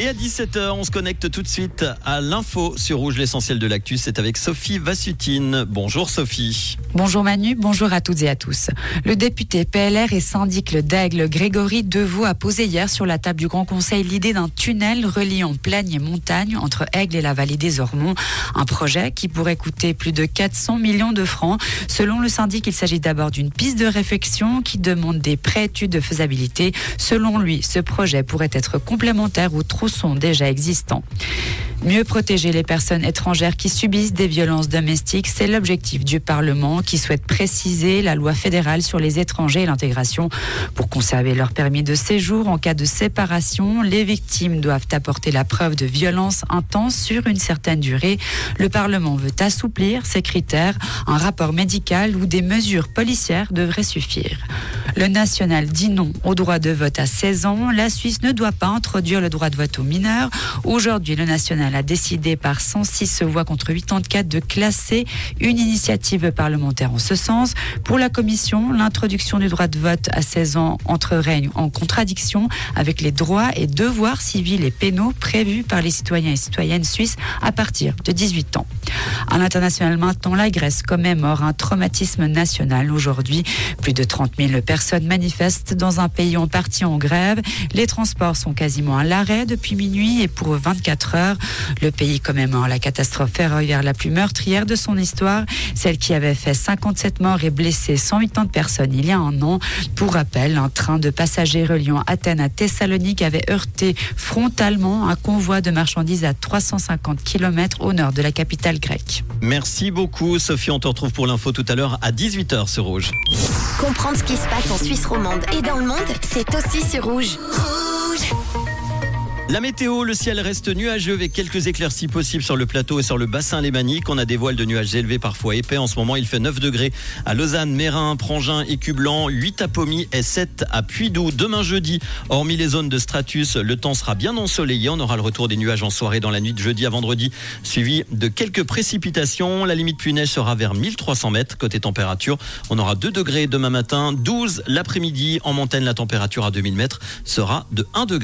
Et à 17h, on se connecte tout de suite à l'info sur Rouge, l'essentiel de l'actu. C'est avec Sophie Vassutine. Bonjour Sophie. Bonjour Manu, bonjour à toutes et à tous. Le député PLR et syndic d'Aigle Grégory Deveau a posé hier sur la table du Grand Conseil l'idée d'un tunnel reliant plagne et montagne entre Aigle et la vallée des Ormonts. Un projet qui pourrait coûter plus de 400 millions de francs. Selon le syndic, il s'agit d'abord d'une piste de réflexion qui demande des préétudes de faisabilité. Selon lui, ce projet pourrait être complémentaire ou trop sont déjà existants. Mieux protéger les personnes étrangères qui subissent des violences domestiques, c'est l'objectif du Parlement qui souhaite préciser la loi fédérale sur les étrangers et l'intégration. Pour conserver leur permis de séjour en cas de séparation, les victimes doivent apporter la preuve de violence intense sur une certaine durée. Le Parlement veut assouplir ces critères. Un rapport médical ou des mesures policières devraient suffire. Le national dit non au droit de vote à 16 ans. La Suisse ne doit pas introduire le droit de vote aux mineurs. Aujourd'hui, le national a décidé par 106 voix contre 84 de classer une initiative parlementaire en ce sens. Pour la Commission, l'introduction du droit de vote à 16 ans entrerait en contradiction avec les droits et devoirs civils et pénaux prévus par les citoyens et citoyennes suisses à partir de 18 ans. À l'international maintenant, la Grèce commémore un traumatisme national. Aujourd'hui, plus de 30 000 personnes manifestent dans un pays en partie en grève. Les transports sont quasiment à l'arrêt depuis minuit et pour 24 heures. Le pays commémore la catastrophe ferroviaire la plus meurtrière de son histoire, celle qui avait fait 57 morts et blessé 180 personnes il y a un an. Pour rappel, un train de passagers reliant Athènes à Thessalonique avait heurté frontalement un convoi de marchandises à 350 km au nord de la capitale grecque. Merci beaucoup Sophie, on te retrouve pour l'info tout à l'heure à 18h sur Rouge. Comprendre ce qui se passe en Suisse romande et dans le monde, c'est aussi sur Rouge. Rouge la météo, le ciel reste nuageux avec quelques éclaircies possibles sur le plateau et sur le bassin lémanique. On a des voiles de nuages élevés, parfois épais. En ce moment, il fait 9 degrés à Lausanne, Mérin, Prangin, Écublanc, 8 à Pommy et 7 à Puydou. Demain jeudi, hormis les zones de stratus, le temps sera bien ensoleillé. On aura le retour des nuages en soirée dans la nuit de jeudi à vendredi, suivi de quelques précipitations. La limite pluie neige sera vers 1300 mètres. Côté température, on aura 2 degrés demain matin, 12 l'après-midi. En montagne, la température à 2000 mètres sera de 1 degré.